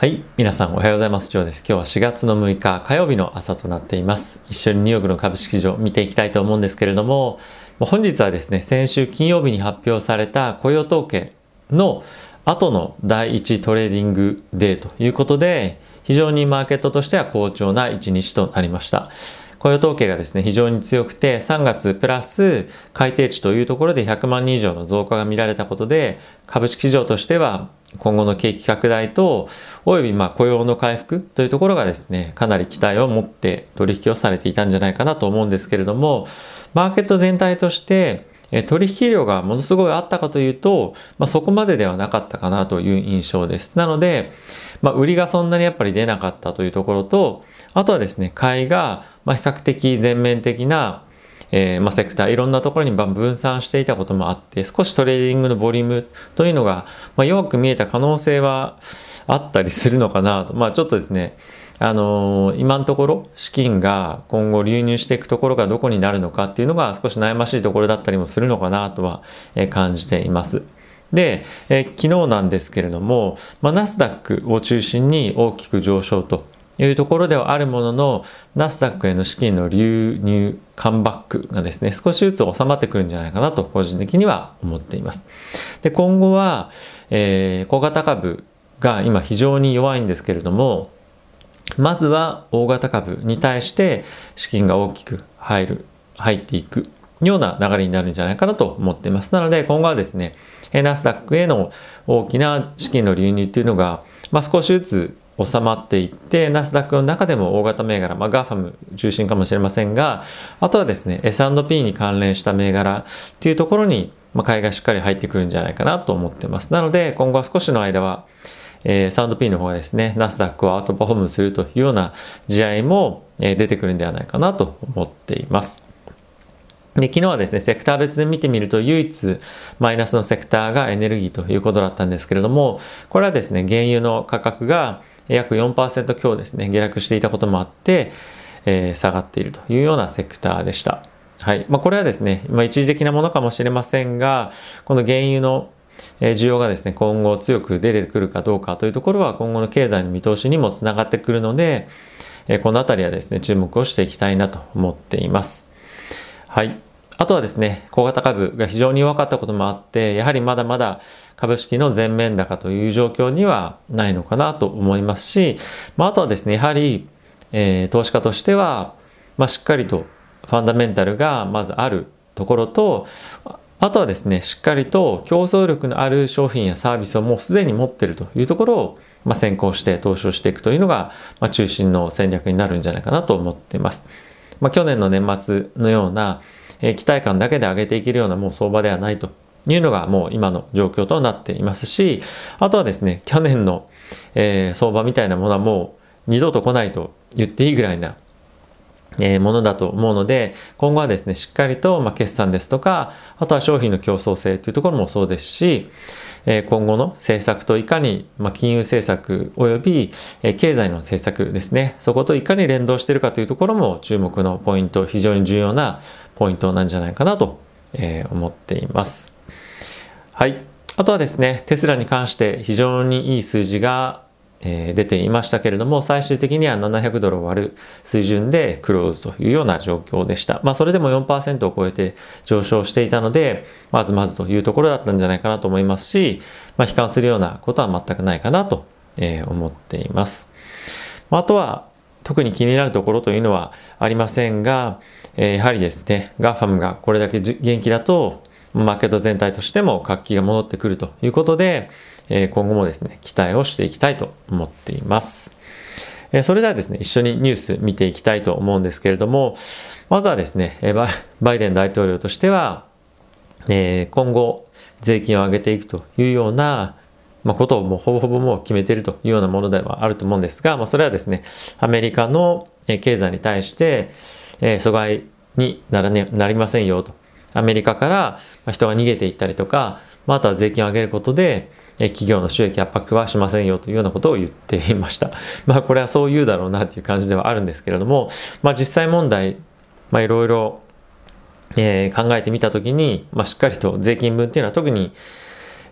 はい。皆さんおはようございます。ジョーです。今日は4月の6日火曜日の朝となっています。一緒にニューヨークの株式市場見ていきたいと思うんですけれども、本日はですね、先週金曜日に発表された雇用統計の後の第1 trading day ということで、非常にマーケットとしては好調な一日となりました。雇用統計がですね、非常に強くて、3月プラス改定値というところで100万人以上の増加が見られたことで、株式市場としては今後の景気拡大と、およびま雇用の回復というところがですね、かなり期待を持って取引をされていたんじゃないかなと思うんですけれども、マーケット全体として取引量がものすごいあったかというと、まあ、そこまでではなかったかなという印象です。なので、まあ、売りがそんなにやっぱり出なかったというところと、あとはですね、買いがま比較的全面的なえー、ま、セクターいろんなところに分散していたこともあって少しトレーディングのボリュームというのが、まあ、弱く見えた可能性はあったりするのかなとまあちょっとですねあのー、今のところ資金が今後流入していくところがどこになるのかっていうのが少し悩ましいところだったりもするのかなとは、感じています。で、えー、昨日なんですけれども、まあ、ナスダックを中心に大きく上昇というところではあるものの、ナスダックへの資金の流入、カムバックがですね、少しずつ収まってくるんじゃないかなと、個人的には思っています。で、今後は、えー、小型株が今非常に弱いんですけれども、まずは大型株に対して資金が大きく入る、入っていくような流れになるんじゃないかなと思っています。なので今後はですね、ナスダックへの大きな資金の流入っていうのが、まあ、少しずつ収まっていってナスダックの中でも大型銘柄、まあ、 GAFAM 中心かもしれませんがあとはですね S&P に関連した銘柄っていうところに、まあ、買いがしっかり入ってくるんじゃないかなと思ってますなので今後は少しの間はえー、S&P の方がですね、ナスダックをアウトパフォームするというような地合いも、えー、出てくるんではないかなと思っています。で昨日はですね、セクター別で見てみると唯一マイナスのセクターがエネルギーということだったんですけれども、これはですね、原油の価格が約4%強ですね、下落していたこともあって、えー、下がっているというようなセクターでした。はい。まあ、これはですね、まあ、一時的なものかもしれませんが、この原油の需要がですね、今後強く出てくるかどうかというところは今後の経済の見通しにもつながってくるので、このあたりはですね、注目をしていきたいなと思っています。はい。あとはですね、小型株が非常に弱かったこともあって、やはりまだまだ株式の全面高という状況にはないのかなと思いますし、まあ、あとはですね、やはり、えー、投資家としては、まあ、しっかりとファンダメンタルがまずあるところと、あとはですね、しっかりと競争力のある商品やサービスをもうすでに持ってるというところを、まあ、先行して投資をしていくというのが、まあ、中心の戦略になるんじゃないかなと思っています。まあ、去年の年末のような、えー、期待感だけで上げていけるようなもう相場ではないと。いうのがもう今の状況となっていますし、あとはですね、去年の、えー、相場みたいなものはもう二度と来ないと言っていいぐらいな、え、ものだと思うので、今後はですね、しっかりと、まあ、決算ですとか、あとは商品の競争性というところもそうですし、え、今後の政策といかに、まあ、金融政策及び、え、経済の政策ですね、そこといかに連動しているかというところも注目のポイント、非常に重要なポイントなんじゃないかなと、え、思っています。はい。あとはですね、テスラに関して非常にいい数字が、えー、出ていましたけれども、最終的には700ドルを割る水準でクローズというような状況でした。まあ、それでも4%を超えて上昇していたので、まずまずというところだったんじゃないかなと思いますし、まあ、悲観するようなことは全くないかなと、え、思っています。あとは、特に気になるところというのはありませんが、え、やはりですね、 GAFAM がこれだけ元気だと、マーケット全体としても活気が戻ってくるということで、え今後もですね、期待をしていきたいと思っています。えそれではですね、一緒にニュース見ていきたいと思うんですけれども、まずはですね、バイデン大統領としては、え今後税金を上げていくというような、まあ、ことをもうほぼほぼもう決めているというようなものではあると思うんですが、まあ、それはですね、アメリカの経済に対して、え阻害になら、ね、なりませんよと。アメリカから人が逃げていったりとか、まあ、あとは税金を上げることで、企業の収益圧迫はしませんよというようなことを言っていました。まあこれはそう言うだろうなっていう感じではあるんですけれども、まあ実際問題、まあいろいろ、えー、考えてみたときに、まあしっかりと税金分っていうのは特に、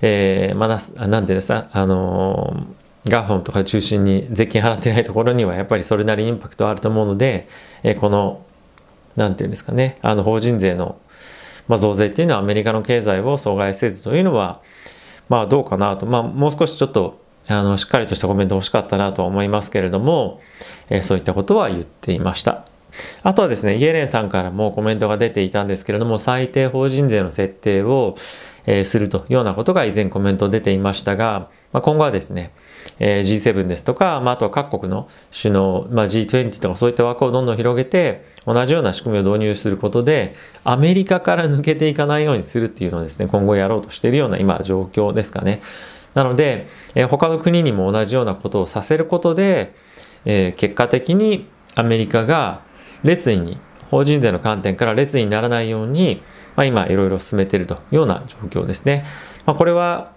えー、まだ、なんていうんですか、あのガーフォンとか中心に税金払ってないところにはやっぱりそれなりにインパクトあると思うので、えこの何て言うんですかねあの法人税の、まあ、増税っていうのはアメリカの経済を阻害せずというのはまあどうかなとまあもう少しちょっとあのしっかりとしたコメント欲しかったなとは思いますけれども、えそういったことは言っていました。あとはですね、イエレンさんからもコメントが出ていたんですけれども、最低法人税の設定を、えー、するというようなことが以前コメント出ていましたが、まあ、今後はですね、え、G7 ですとか、まあ、あとは各国の首脳、まあ、G20 とかそういった枠をどんどん広げて同じような仕組みを導入することでアメリカから抜けていかないようにするっていうのをですね今後やろうとしているような今状況ですかね。なので、え、他の国にも同じようなことをさせることで、え、結果的にアメリカが列位に法人税の観点から列にならないように、まあ、今いろいろ進めているというような状況ですね。まあ、これは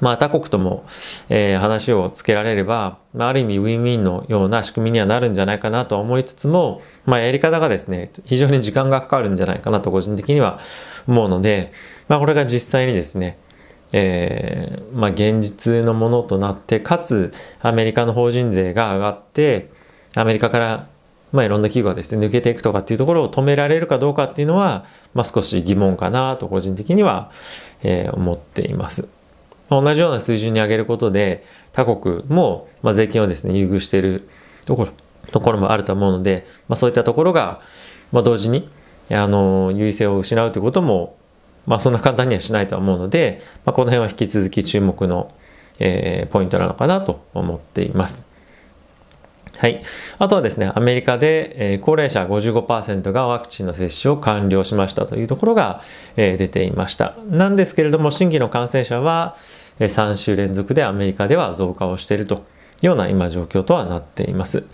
まあ、他国とも、えー、話をつけられれば、まあ、ある意味ウィンウィンのような仕組みにはなるんじゃないかなと思いつつも、まあ、やり方がですね、非常に時間がかかるんじゃないかなと個人的には思うので、まあ、これが実際にですね、えー、まあ、現実のものとなって、かつアメリカの法人税が上がって、アメリカからまあ、いろんな企業がですね抜けていくとかっていうところを止められるかどうかっていうのは、まあ、少し疑問かなと個人的には、えー、思っています。同じような水準に上げることで他国も、まあ、税金をですね優遇しているところところもあると思うので、まあ、そういったところが、まあ、同時にあの優位性を失うということも、まあ、そんな簡単にはしないと思うので、まあ、この辺は引き続き注目の、えー、ポイントなのかなと思っています。はい。あとはですね、アメリカで、えー、高齢者55%がワクチンの接種を完了しましたというところが、えー、出ていました。なんですけれども、新規の感染者は、えー、3週連続でアメリカでは増加をしているというような今状況とはなっています。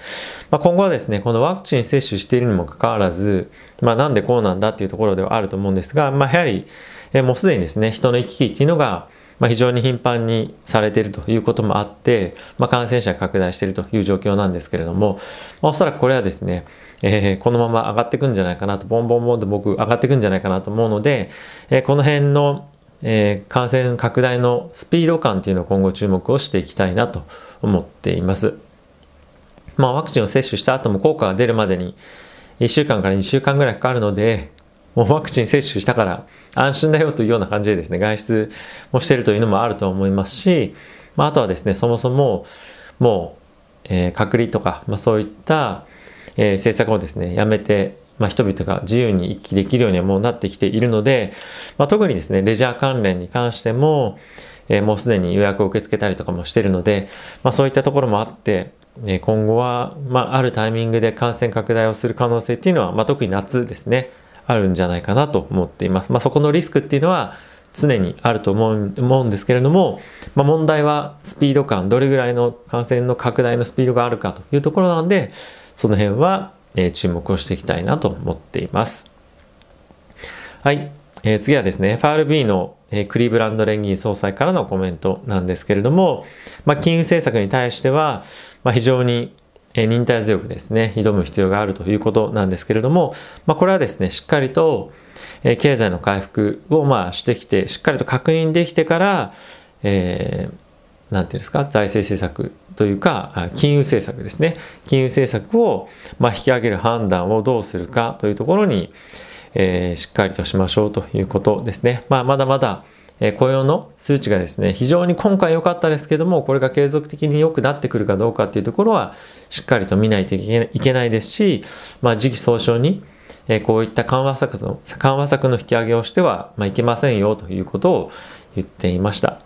まあ、今後はですね、このワクチン接種しているにもかかわらず、まあ、なんでこうなんだっていうところではあると思うんですが、まあ、やはり、え、もうすでにですね、人の行き来っていうのが、まあ、非常に頻繁にされているということもあって、まあ、感染者が拡大しているという状況なんですけれども、まあ、おそらくこれはですね、えー、このまま上がっていくんじゃないかなと、ボンボンボンと僕上がっていくんじゃないかなと思うので、えー、この辺の、えー、感染拡大のスピード感っていうのを今後注目をしていきたいなと思っています。まあ、ワクチンを接種した後も効果が出るまでに1週間から2週間ぐらいかかるので、もうワクチン接種したから安心だよというような感じでですね、外出もしてるというのもあると思いますし、まあ、あとはですね、そもそももう、えー、隔離とか、まあ、そういった、えー、政策をですね、やめて、まあ、人々が自由に行き来できるようにはもうなってきているので、まあ、特にですね、レジャー関連に関しても、えー、もうすでに予約を受け付けたりとかもしてるので、まあ、そういったところもあって、今後は、まあ、あるタイミングで感染拡大をする可能性っていうのは、まあ、特に夏ですね、あるんじゃないかなと思っています。まあ、そこのリスクっていうのは常にあると思う思うんですけれども、まあ、問題はスピード感、どれぐらいの感染の拡大のスピードがあるかというところなんで、その辺は、え、注目をしていきたいなと思っています。はい。えー、次はですね、FRB の、え、クリーブランド連銀総裁からのコメントなんですけれども、まあ、金融政策に対しては、まあ、非常にえ忍耐強くですね、挑む必要があるということなんですけれども、まあ、これはですね、しっかりと、え経済の回復をまあしてきて、しっかりと確認できてから、えー、なんていうんですか、財政政策というか、金融政策ですね。金融政策をまあ引き上げる判断をどうするかというところに、えー、しっかりとしましょうということですね。まあ、まだまだ、え雇用の数値がですね、非常に今回良かったですけども、これが継続的に良くなってくるかどうかっていうところは、しっかりと見ないといけないですし、まあ、時期尚早に、えこういった緩和策の、緩和策の引き上げをしては、ま、いけませんよということを言っていました。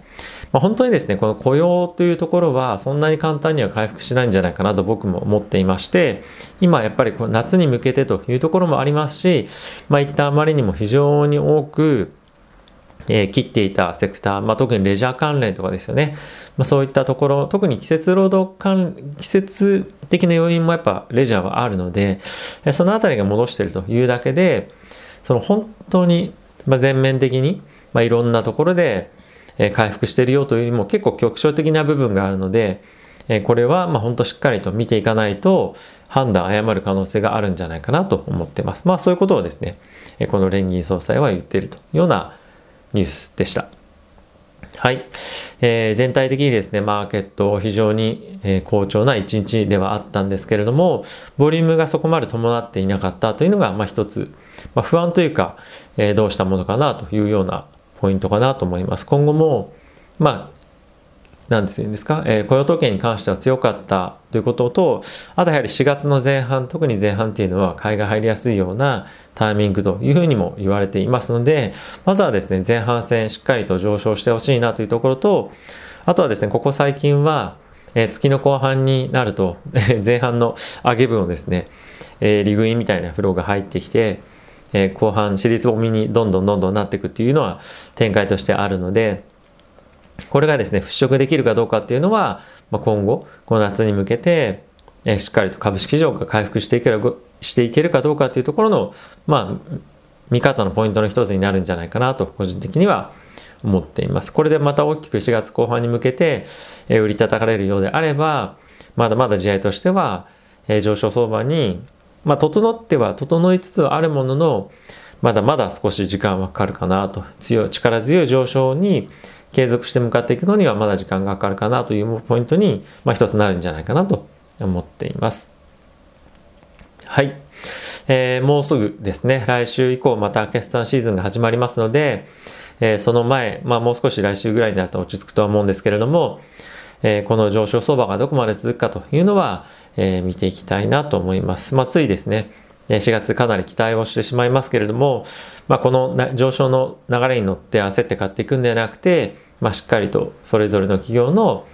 まあ、本当にですね、この雇用というところはそんなに簡単には回復しないんじゃないかなと僕も思っていまして、今やっぱり夏に向けてというところもありますし、まあ、一旦あまりにも非常に多くえ、切っていたセクター、まあ、特にレジャー関連とかですよね、まあ、そういったところ特に季節労働関季節的な要因もやっぱレジャーはあるのでその辺りが戻してるというだけでその本当に、ま、全面的に、まあ、いろんなところで、え、回復してるよというよりも結構局所的な部分があるので、え、これはまあ本当しっかりと見ていかないと判断誤る可能性があるんじゃないかなと思ってます。まあそういうことをですね、この連銀総裁は言っているというようなニュースでした。はい、えー、全体的にですね、マーケット非常に、えー、好調な一日ではあったんですけれども、ボリュームがそこまで伴っていなかったというのが、まあ一つ、まあ、不安というか、えー、どうしたものかなというようなポイントかなと思います。今後も、まあ、なんですですか、えー、雇用統計に関しては強かったということと、あとやはり4月の前半、特に前半っていうのは買いが入りやすいようなタイミングというふうにも言われていますので、まずはですね、前半戦しっかりと上昇してほしいなというところと、あとはですね、ここ最近は、えー、月の後半になると、前半の上げ分をですね、えー、リグインみたいなフローが入ってきて、え、後半、尻つぼみにどんどんどんどんなっていくっていうのは展開としてあるので、これがですね、払拭できるかどうかっていうのは、まあ、今後、この夏に向けて、えしっかりと株式市場が回復していけるしていけるかどうかというところの、まあ、見方のポイントの一つになるんじゃないかなと、個人的には思っています。これでまた大きく4月後半に向けて、え売り叩かれるようであれば、まだまだ試合としては、え上昇相場に、まあ、整っては整いつつあるものの、まだまだ少し時間はかかるかなと、強い、力強い上昇に、継続して向かっていくのにはまだ時間がかかるかなというポイントに、まあ、一つなるんじゃないかなと思っています。はい。えー、もうすぐですね、来週以降また決算シーズンが始まりますので、えー、その前、まあもう少し来週ぐらいになると落ち着くとは思うんですけれども、えー、この上昇相場がどこまで続くかというのは、えー、見ていきたいなと思います。まあついですね、4月かなり期待をしてしまいますけれども、まあ、この上昇の流れに乗って焦って買っていくんではなくて、まあ、しっかりとそれぞれの企業の、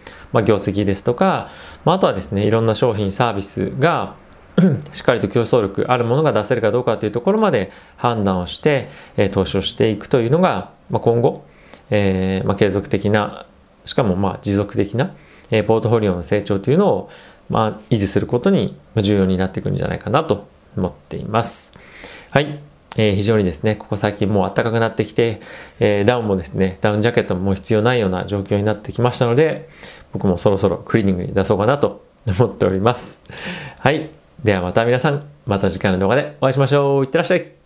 業績ですとか、まあ、あとはですねいろんな商品サービスが しっかりと競争力あるものが出せるかどうかというところまで判断をして、え、投資をしていくというのが、まあ、今後、えーまあ、継続的なしかもまあ持続的な、え、ポートフォリオの成長というのを、まあ、維持することに重要になってくるんじゃないかなと思っています。はい。えー、非常にですね、ここ最近もう暖かくなってきて、えー、ダウンもですね、ダウンジャケットも必要ないような状況になってきましたので、僕もそろそろクリーニングに出そうかなと思っております。はい。ではまた皆さん、また次回の動画でお会いしましょう。いってらっしゃい。